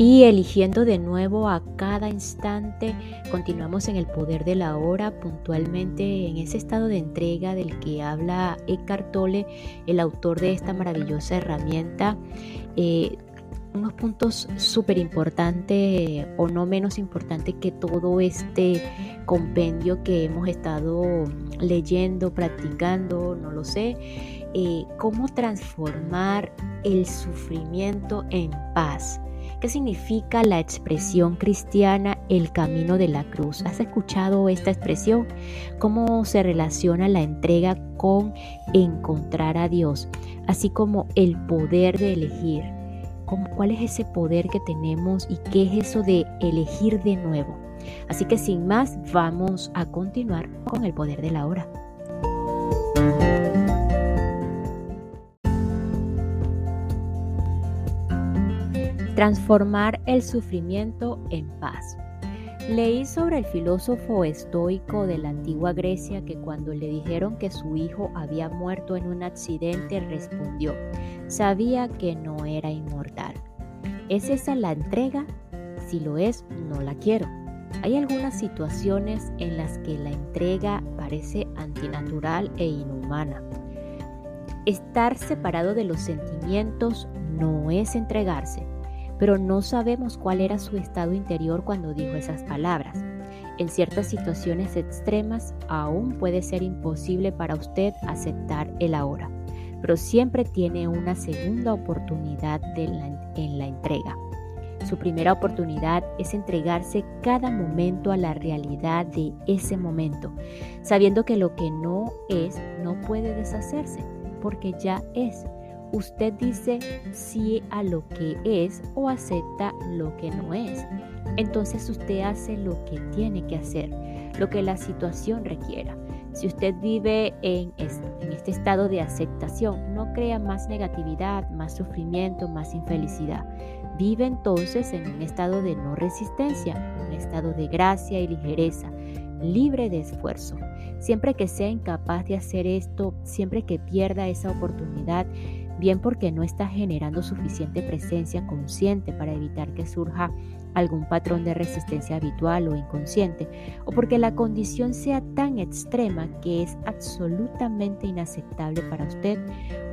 Y eligiendo de nuevo a cada instante, continuamos en el poder de la hora, puntualmente en ese estado de entrega del que habla Eckhart Tolle, el autor de esta maravillosa herramienta. Eh, unos puntos súper importantes o no menos importantes que todo este compendio que hemos estado leyendo, practicando, no lo sé, eh, cómo transformar el sufrimiento en paz. ¿Qué significa la expresión cristiana el camino de la cruz? ¿Has escuchado esta expresión? ¿Cómo se relaciona la entrega con encontrar a Dios? Así como el poder de elegir. ¿Cuál es ese poder que tenemos y qué es eso de elegir de nuevo? Así que sin más, vamos a continuar con el poder de la hora. Transformar el sufrimiento en paz. Leí sobre el filósofo estoico de la antigua Grecia que cuando le dijeron que su hijo había muerto en un accidente respondió, sabía que no era inmortal. ¿Es esa la entrega? Si lo es, no la quiero. Hay algunas situaciones en las que la entrega parece antinatural e inhumana. Estar separado de los sentimientos no es entregarse, pero no sabemos cuál era su estado interior cuando dijo esas palabras. En ciertas situaciones extremas aún puede ser imposible para usted aceptar el ahora, pero siempre tiene una segunda oportunidad en la entrega. Su primera oportunidad es entregarse cada momento a la realidad de ese momento, sabiendo que lo que no es no puede deshacerse, porque ya es. Usted dice sí a lo que es o acepta lo que no es. Entonces usted hace lo que tiene que hacer, lo que la situación requiera. Si usted vive en, este estado de aceptación, no crea más negatividad, más sufrimiento, más infelicidad. Vive entonces en un estado de no resistencia, un estado de gracia y ligereza, libre de esfuerzo. Siempre que sea incapaz de hacer esto, siempre que pierda esa oportunidad, bien porque no está generando suficiente presencia consciente para evitar que surja algún patrón de resistencia habitual o inconsciente, o porque la condición sea tan extrema que es absolutamente inaceptable para usted,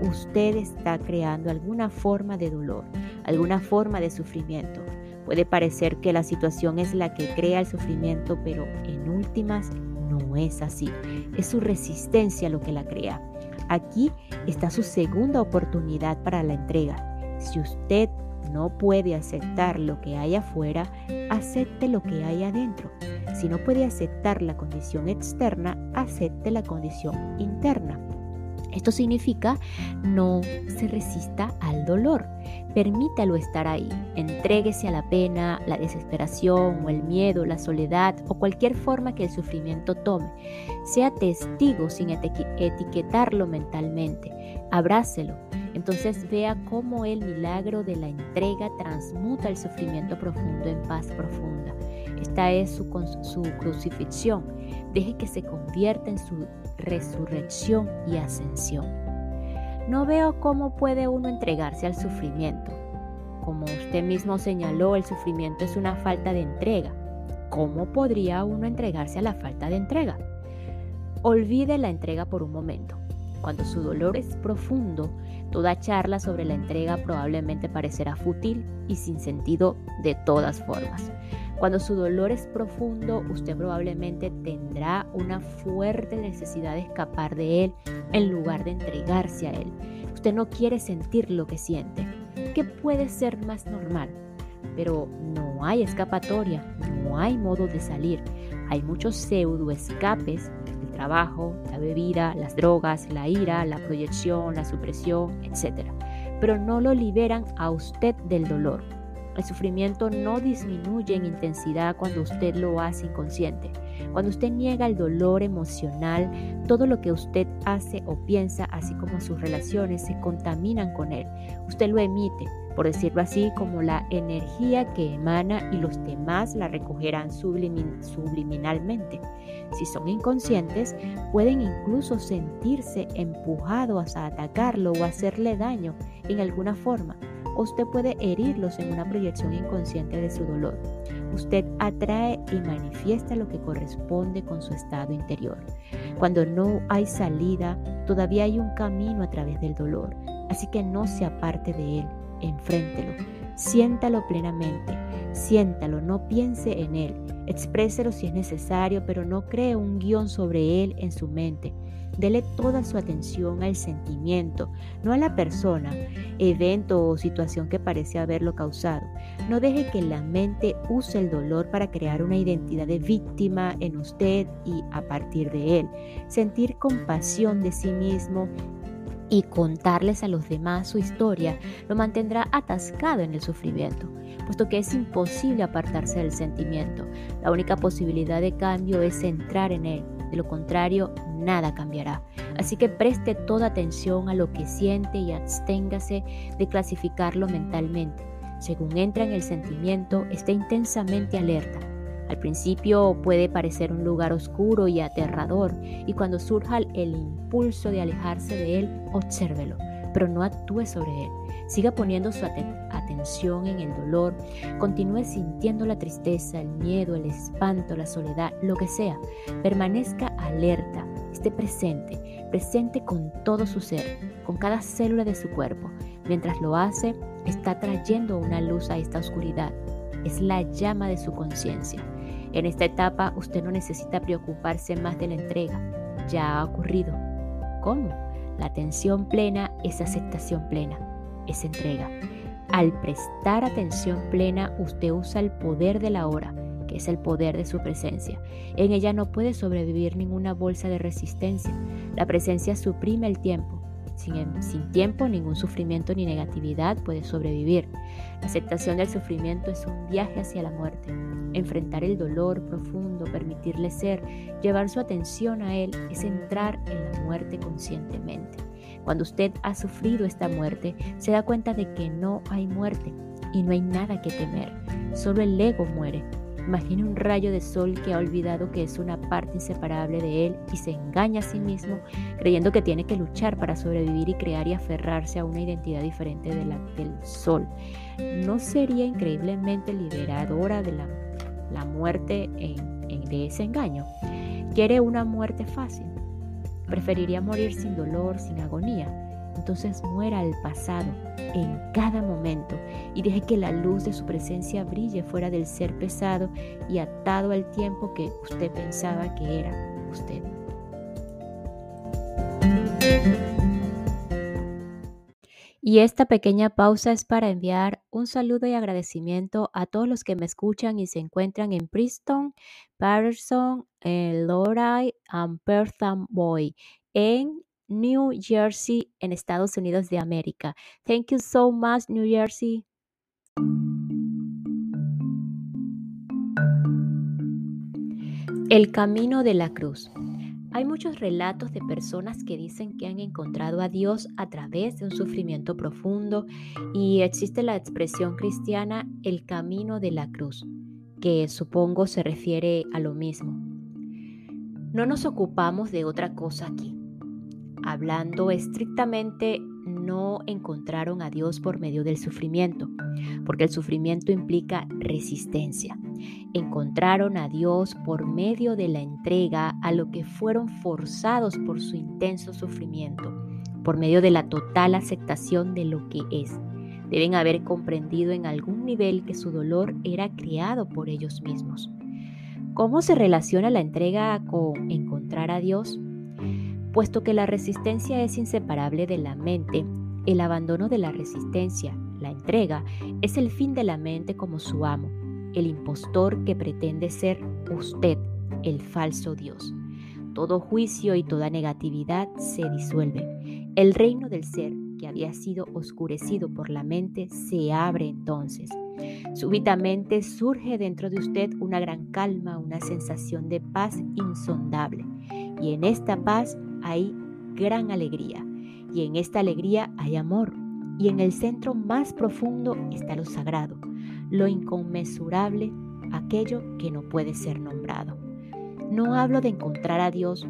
usted está creando alguna forma de dolor, alguna forma de sufrimiento. Puede parecer que la situación es la que crea el sufrimiento, pero en últimas no es así. Es su resistencia lo que la crea. Aquí está su segunda oportunidad para la entrega. Si usted no puede aceptar lo que hay afuera, acepte lo que hay adentro. Si no puede aceptar la condición externa, acepte la condición interna. Esto significa no se resista al dolor. Permítalo estar ahí. Entréguese a la pena, la desesperación o el miedo, la soledad o cualquier forma que el sufrimiento tome. Sea testigo sin etiquetarlo mentalmente. Abrácelo. Entonces vea cómo el milagro de la entrega transmuta el sufrimiento profundo en paz profunda. Esta es su, su crucifixión. Deje que se convierta en su resurrección y ascensión. No veo cómo puede uno entregarse al sufrimiento. Como usted mismo señaló, el sufrimiento es una falta de entrega. ¿Cómo podría uno entregarse a la falta de entrega? Olvide la entrega por un momento. Cuando su dolor es profundo, toda charla sobre la entrega probablemente parecerá fútil y sin sentido de todas formas. Cuando su dolor es profundo, usted probablemente tendrá una fuerte necesidad de escapar de él en lugar de entregarse a él. Usted no quiere sentir lo que siente. ¿Qué puede ser más normal? Pero no hay escapatoria, no hay modo de salir. Hay muchos pseudo escapes trabajo, la bebida, las drogas, la ira, la proyección, la supresión, etc. Pero no lo liberan a usted del dolor. El sufrimiento no disminuye en intensidad cuando usted lo hace inconsciente. Cuando usted niega el dolor emocional, todo lo que usted hace o piensa, así como sus relaciones, se contaminan con él. Usted lo emite, por decirlo así, como la energía que emana y los demás la recogerán subliminalmente. Si son inconscientes, pueden incluso sentirse empujados a atacarlo o hacerle daño en alguna forma. Usted puede herirlos en una proyección inconsciente de su dolor. Usted atrae y manifiesta lo que corresponde con su estado interior. Cuando no hay salida, todavía hay un camino a través del dolor, así que no se aparte de él enfréntelo, siéntalo plenamente, siéntalo, no piense en él, expréselo si es necesario, pero no cree un guion sobre él en su mente. Dele toda su atención al sentimiento, no a la persona, evento o situación que parece haberlo causado. No deje que la mente use el dolor para crear una identidad de víctima en usted y a partir de él. Sentir compasión de sí mismo y contarles a los demás su historia lo mantendrá atascado en el sufrimiento, puesto que es imposible apartarse del sentimiento. La única posibilidad de cambio es entrar en él, de lo contrario, nada cambiará. Así que preste toda atención a lo que siente y absténgase de clasificarlo mentalmente. Según entra en el sentimiento, esté intensamente alerta al principio puede parecer un lugar oscuro y aterrador y cuando surja el impulso de alejarse de él, obsérvelo, pero no actúe sobre él. Siga poniendo su atención en el dolor, continúe sintiendo la tristeza, el miedo, el espanto, la soledad, lo que sea. Permanezca alerta, esté presente, presente con todo su ser, con cada célula de su cuerpo. Mientras lo hace, está trayendo una luz a esta oscuridad. Es la llama de su conciencia. En esta etapa usted no necesita preocuparse más de la entrega, ya ha ocurrido. ¿Cómo? La atención plena es aceptación plena, es entrega. Al prestar atención plena, usted usa el poder de la hora, que es el poder de su presencia. En ella no puede sobrevivir ninguna bolsa de resistencia. La presencia suprime el tiempo. Sin, sin, tiempo, ningún sufrimiento ni negatividad puede sobrevivir. La aceptación del sufrimiento es un viaje hacia la muerte. Enfrentar el dolor profundo, permitirle ser, llevar su atención a él, es entrar en la muerte conscientemente. Cuando usted ha sufrido esta muerte, se da cuenta de que no hay muerte y no hay nada que temer. Solo el ego muere. Imagine un rayo de sol que ha olvidado que es una parte inseparable de él y se engaña a sí mismo creyendo que tiene que luchar para sobrevivir y crear y aferrarse a una identidad diferente de la del sol. ¿No sería increíblemente liberadora de la la muerte de ese engaño. Quiere una muerte fácil. Preferiría morir sin dolor, sin agonía. Entonces muera el pasado en cada momento y deje que la luz de su presencia brille fuera del ser pesado y atado al tiempo que usted pensaba que era usted. Y esta pequeña pausa es para enviar un saludo y agradecimiento a todos los que me escuchan y se encuentran en Princeton, Patterson, en Lodi y Perth Boy en New Jersey, en Estados Unidos de América. Thank you so much, New Jersey. El camino de la cruz. Hay muchos relatos de personas que dicen que han encontrado a Dios a través de un sufrimiento profundo y existe la expresión cristiana el camino de la cruz, que supongo se refiere a lo mismo. No nos ocupamos de otra cosa aquí. Hablando estrictamente, no encontraron a Dios por medio del sufrimiento, porque el sufrimiento implica resistencia encontraron a Dios por medio de la entrega a lo que fueron forzados por su intenso sufrimiento, por medio de la total aceptación de lo que es. Deben haber comprendido en algún nivel que su dolor era creado por ellos mismos. ¿Cómo se relaciona la entrega con encontrar a Dios? Puesto que la resistencia es inseparable de la mente, el abandono de la resistencia, la entrega, es el fin de la mente como su amo el impostor que pretende ser usted, el falso Dios. Todo juicio y toda negatividad se disuelven. El reino del ser que había sido oscurecido por la mente se abre entonces. Súbitamente surge dentro de usted una gran calma, una sensación de paz insondable. Y en esta paz hay gran alegría. Y en esta alegría hay amor. Y en el centro más profundo está lo sagrado, lo inconmensurable, aquello que no puede ser nombrado. No hablo de encontrar a Dios,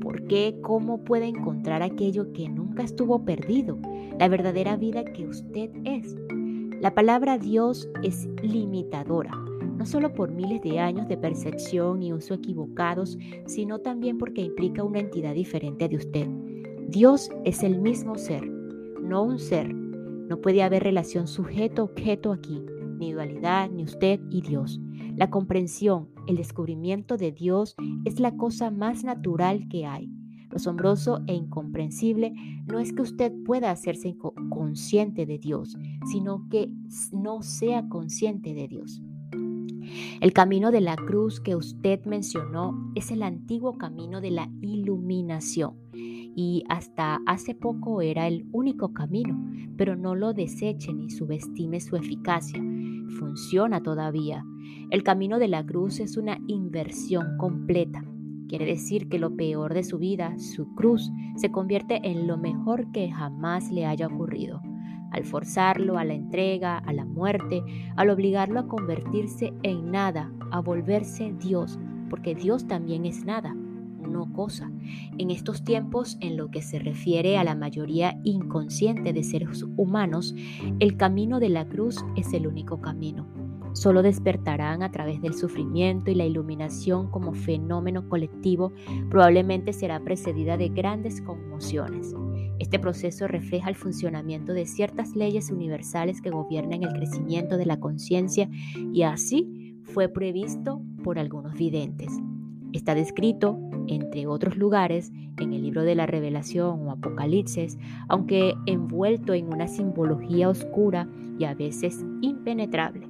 porque ¿cómo puede encontrar aquello que nunca estuvo perdido? La verdadera vida que usted es. La palabra Dios es limitadora, no solo por miles de años de percepción y uso equivocados, sino también porque implica una entidad diferente de usted. Dios es el mismo ser, no un ser. No puede haber relación sujeto-objeto aquí, ni dualidad, ni usted y Dios. La comprensión, el descubrimiento de Dios es la cosa más natural que hay. Lo asombroso e incomprensible no es que usted pueda hacerse consciente de Dios, sino que no sea consciente de Dios. El camino de la cruz que usted mencionó es el antiguo camino de la iluminación y hasta hace poco era el único camino, pero no lo deseche ni subestime su eficacia. Funciona todavía. El camino de la cruz es una inversión completa. Quiere decir que lo peor de su vida, su cruz, se convierte en lo mejor que jamás le haya ocurrido. Al forzarlo a la entrega, a la muerte, al obligarlo a convertirse en nada, a volverse Dios, porque Dios también es nada, no cosa. En estos tiempos, en lo que se refiere a la mayoría inconsciente de seres humanos, el camino de la cruz es el único camino. Solo despertarán a través del sufrimiento y la iluminación como fenómeno colectivo probablemente será precedida de grandes conmociones. Este proceso refleja el funcionamiento de ciertas leyes universales que gobiernan el crecimiento de la conciencia y así fue previsto por algunos videntes. Está descrito, entre otros lugares, en el libro de la Revelación o Apocalipsis, aunque envuelto en una simbología oscura y a veces impenetrable.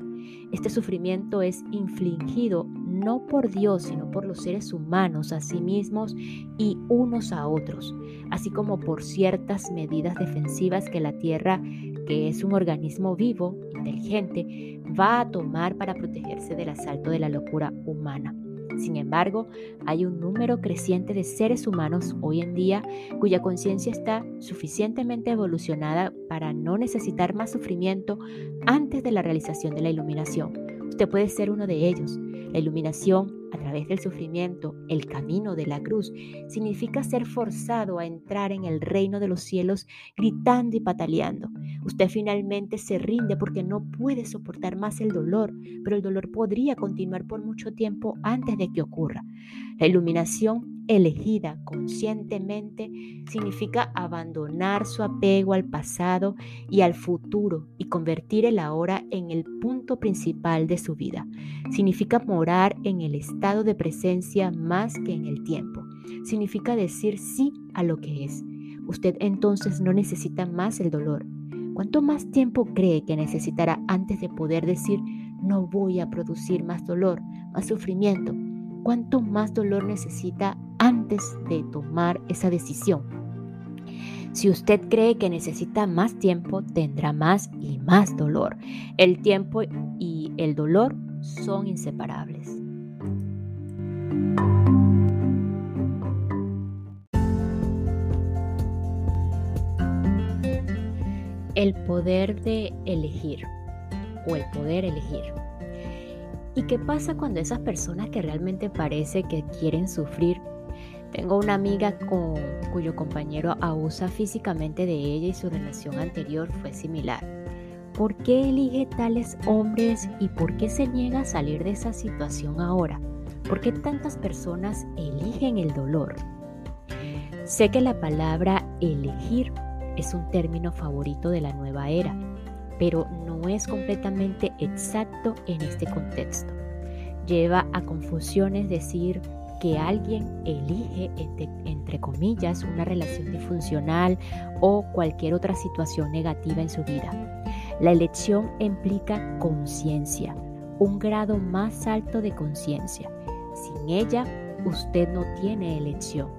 Este sufrimiento es infligido no por Dios, sino por los seres humanos a sí mismos y unos a otros, así como por ciertas medidas defensivas que la Tierra, que es un organismo vivo, inteligente, va a tomar para protegerse del asalto de la locura humana. Sin embargo, hay un número creciente de seres humanos hoy en día cuya conciencia está suficientemente evolucionada para no necesitar más sufrimiento antes de la realización de la iluminación. Usted puede ser uno de ellos. La iluminación a través del sufrimiento, el camino de la cruz, significa ser forzado a entrar en el reino de los cielos gritando y pataleando. Usted finalmente se rinde porque no puede soportar más el dolor, pero el dolor podría continuar por mucho tiempo antes de que ocurra. La iluminación elegida conscientemente significa abandonar su apego al pasado y al futuro y convertir el ahora en el punto principal de su vida. Significa morar en el estado de presencia más que en el tiempo. Significa decir sí a lo que es. Usted entonces no necesita más el dolor. ¿Cuánto más tiempo cree que necesitará antes de poder decir no voy a producir más dolor, más sufrimiento? ¿Cuánto más dolor necesita antes de tomar esa decisión? Si usted cree que necesita más tiempo, tendrá más y más dolor. El tiempo y el dolor son inseparables. El poder de elegir o el poder elegir. ¿Y qué pasa cuando esas personas que realmente parece que quieren sufrir? Tengo una amiga con, cuyo compañero abusa físicamente de ella y su relación anterior fue similar. ¿Por qué elige tales hombres y por qué se niega a salir de esa situación ahora? ¿Por qué tantas personas eligen el dolor? Sé que la palabra elegir es un término favorito de la nueva era pero no es completamente exacto en este contexto. Lleva a confusiones decir que alguien elige, entre, comillas, una relación disfuncional o cualquier otra situación negativa en su vida. La elección implica conciencia, un grado más alto de conciencia. Sin ella, usted no tiene elección.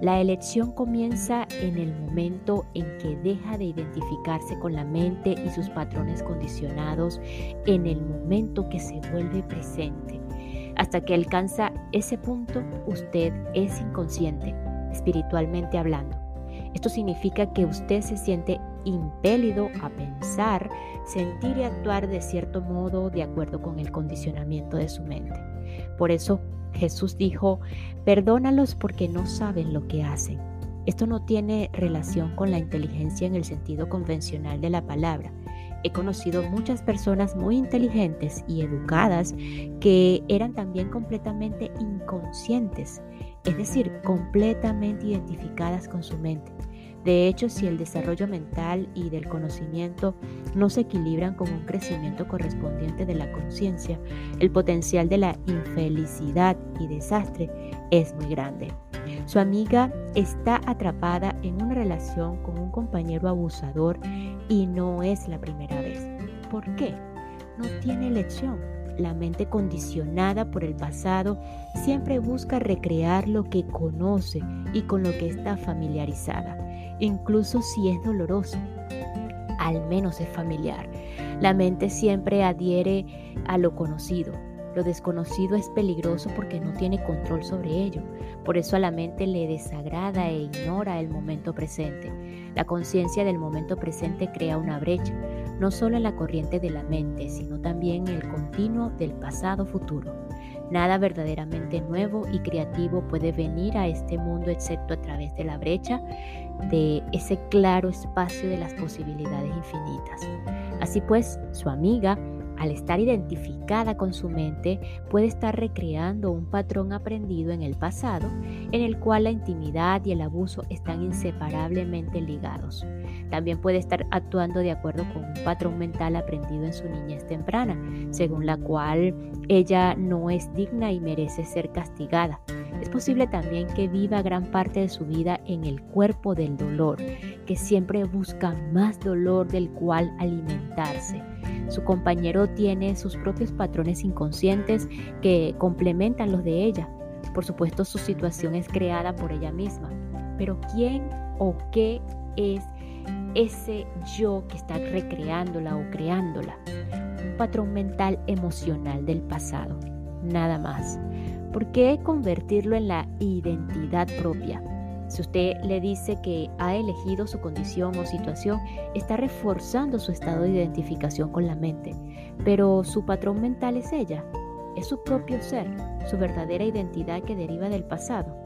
La elección comienza en el momento en que deja de identificarse con la mente y sus patrones condicionados, en el momento que se vuelve presente. Hasta que alcanza ese punto, usted es inconsciente, espiritualmente hablando. Esto significa que usted se siente impelido a pensar, sentir y actuar de cierto modo de acuerdo con el condicionamiento de su mente. Por eso Jesús dijo, perdónalos porque no saben lo que hacen. Esto no tiene relación con la inteligencia en el sentido convencional de la palabra. He conocido muchas personas muy inteligentes y educadas que eran también completamente inconscientes, es decir, completamente identificadas con su mente. De hecho, si el desarrollo mental y del conocimiento no se equilibran con un crecimiento correspondiente de la conciencia, el potencial de la infelicidad y desastre es muy grande. Su amiga está atrapada en una relación con un compañero abusador y no es la primera vez. ¿Por qué? No tiene elección. La mente condicionada por el pasado siempre busca recrear lo que conoce y con lo que está familiarizada incluso si es doloroso, al menos es familiar. La mente siempre adhiere a lo conocido. Lo desconocido es peligroso porque no tiene control sobre ello. Por eso a la mente le desagrada e ignora el momento presente. La conciencia del momento presente crea una brecha, no solo en la corriente de la mente, sino también en el continuo del pasado futuro. Nada verdaderamente nuevo y creativo puede venir a este mundo excepto a través de la brecha de ese claro espacio de las posibilidades infinitas. Así pues, su amiga al estar identificada con su mente, puede estar recreando un patrón aprendido en el pasado en el cual la intimidad y el abuso están inseparablemente ligados. También puede estar actuando de acuerdo con un patrón mental aprendido en su niñez temprana, según la cual ella no es digna y merece ser castigada. Es posible también que viva gran parte de su vida en el cuerpo del dolor, que siempre busca más dolor del cual alimentarse su compañero tiene sus propios patrones inconscientes que complementan los de ella. Por supuesto, su situación es creada por ella misma. Pero ¿quién o qué es ese yo que está recreándola o creándola? Un patrón mental emocional del pasado. Nada más. ¿Por qué convertirlo en la identidad propia? Si usted le dice que ha elegido su condición o situación, está reforzando su estado de identificación con la mente. Pero su patrón mental es ella, es su propio ser, su verdadera identidad que deriva del pasado.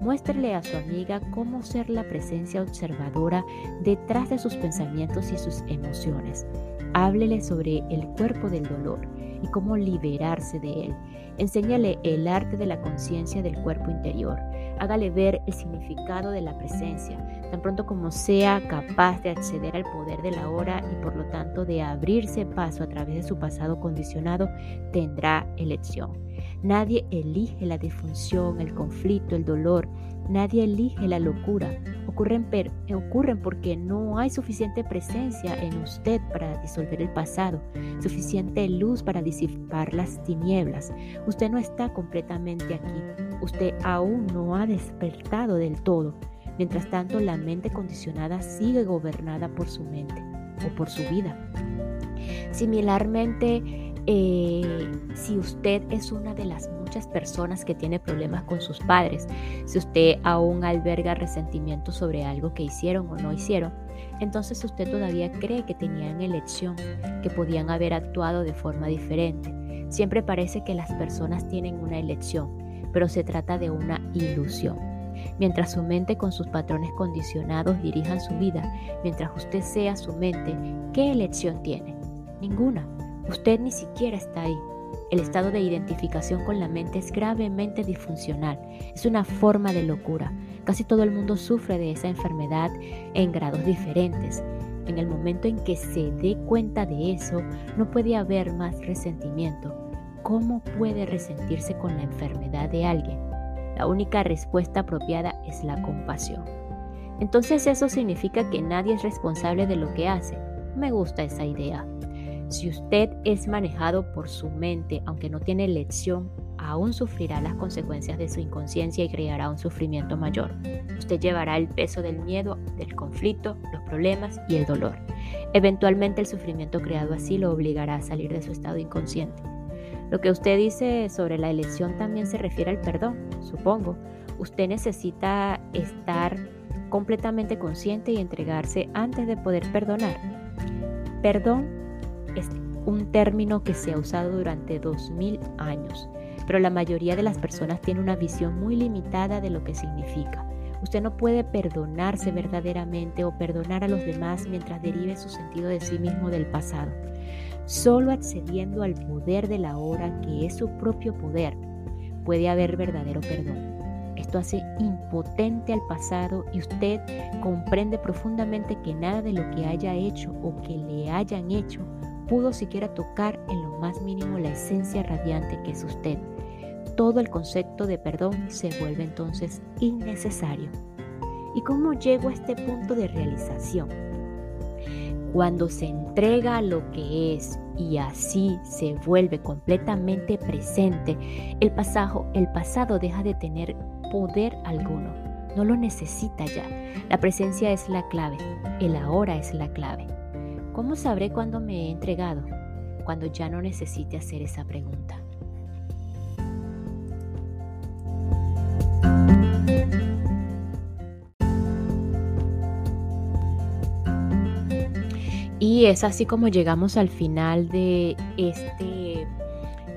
Muéstrele a su amiga cómo ser la presencia observadora detrás de sus pensamientos y sus emociones. Háblele sobre el cuerpo del dolor y cómo liberarse de él. Enséñale el arte de la conciencia del cuerpo interior hágale ver el significado de la presencia, tan pronto como sea capaz de acceder al poder de la hora y por lo tanto de abrirse paso a través de su pasado condicionado, tendrá elección. Nadie elige la disfunción, el conflicto, el dolor, nadie elige la locura. Ocurren, ocurren porque no hay suficiente presencia en usted para disolver el pasado, suficiente luz para disipar las tinieblas. Usted no está completamente aquí usted aún no ha despertado del todo. Mientras tanto, la mente condicionada sigue gobernada por su mente o por su vida. Similarmente, eh, si usted es una de las muchas personas que tiene problemas con sus padres, si usted aún alberga resentimiento sobre algo que hicieron o no hicieron, entonces usted todavía cree que tenían elección, que podían haber actuado de forma diferente. Siempre parece que las personas tienen una elección, pero se trata de una ilusión. Mientras su mente con sus patrones condicionados dirijan su vida, mientras usted sea su mente, ¿qué elección tiene? Ninguna. Usted ni siquiera está ahí. El estado de identificación con la mente es gravemente disfuncional. Es una forma de locura. Casi todo el mundo sufre de esa enfermedad en grados diferentes. En el momento en que se dé cuenta de eso, no puede haber más resentimiento ¿Cómo puede resentirse con la enfermedad de alguien? La única respuesta apropiada es la compasión. Entonces eso significa que nadie es responsable de lo que hace. Me gusta esa idea. Si usted es manejado por su mente, aunque no tiene elección, aún sufrirá las consecuencias de su inconsciencia y creará un sufrimiento mayor. Usted llevará el peso del miedo, del conflicto, los problemas y el dolor. Eventualmente el sufrimiento creado así lo obligará a salir de su estado inconsciente. Lo que usted dice sobre la elección también se refiere al perdón, supongo. Usted necesita estar completamente consciente y entregarse antes de poder perdonar. Perdón un término que se ha usado durante 2000 años, pero la mayoría de las personas tiene una visión muy limitada de lo que significa. Usted no puede perdonarse verdaderamente o perdonar a los demás mientras derive su sentido de sí mismo del pasado. Solo accediendo al poder de la hora, que es su propio poder, puede haber verdadero perdón. Esto hace impotente al pasado y usted comprende profundamente que nada de lo que haya hecho o que le hayan hecho pudo siquiera tocar en lo más mínimo la esencia radiante que es usted. Todo el concepto de perdón se vuelve entonces innecesario. ¿Y cómo llego a este punto de realización? Cuando se entrega lo que es y así se vuelve completamente presente, el pasado, el pasado deja de tener poder alguno. No lo necesita ya. La presencia es la clave. El ahora es la clave. ¿Cómo sabré cuándo me he entregado? Cuando ya no necesite hacer esa pregunta. Y es así como llegamos al final de este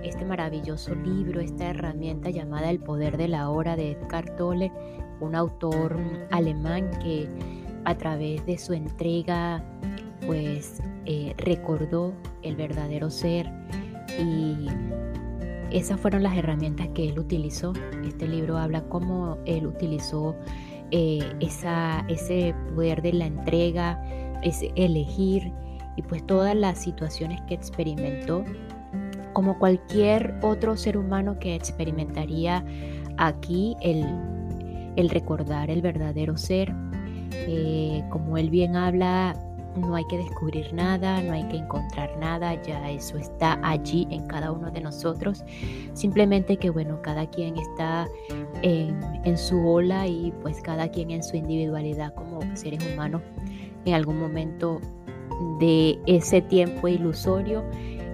este maravilloso libro, esta herramienta llamada El poder de la hora de Edgar Tolle, un autor alemán que a través de su entrega pues eh, recordó el verdadero ser y esas fueron las herramientas que él utilizó. Este libro habla cómo él utilizó eh, ese poder de la entrega, ese elegir y pues todas las situaciones que experimentó como cualquier otro ser humano que experimentaría aquí el, recordar el verdadero ser. Eh, como él bien habla, no hay que descubrir nada, no hay que encontrar nada, ya eso está allí en cada uno de nosotros. Simplemente que bueno, cada quien está en, su ola y pues cada quien en su individualidad como seres humanos en algún momento de ese tiempo ilusorio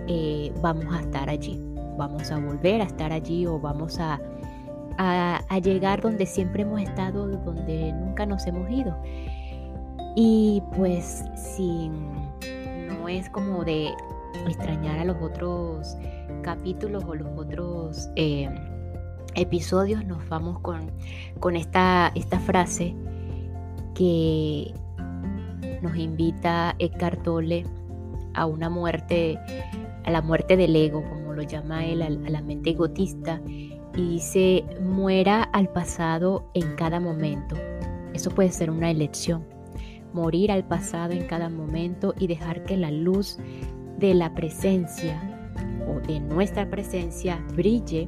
eh, vamos a estar allí, vamos a volver a estar allí o vamos a, a, llegar donde siempre hemos estado, donde nunca nos hemos ido. Y pues si no es como de extrañar a los otros capítulos o los otros eh, episodios, nos vamos con, con esta, esta frase que nos invita Eckhart Tolle a una muerte a la muerte del ego, como lo llama él, a la mente egotista, y dice, muera al pasado en cada momento. Eso puede ser una elección. Morir al pasado en cada momento y dejar que la luz de la presencia o de nuestra presencia brille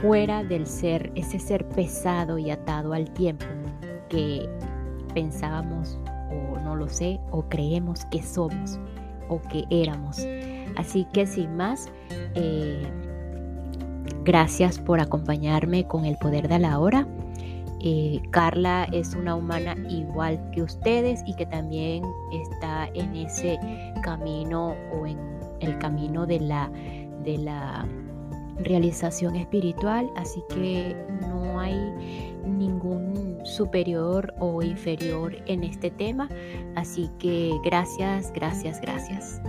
fuera del ser, ese ser pesado y atado al tiempo que pensábamos o no lo sé o creemos que somos o que éramos. Así que sin más, eh, gracias por acompañarme con el poder de la hora. Eh, Carla es una humana igual que ustedes y que también está en ese camino o en el camino de la, de la realización espiritual, así que no hay ningún superior o inferior en este tema, así que gracias, gracias, gracias.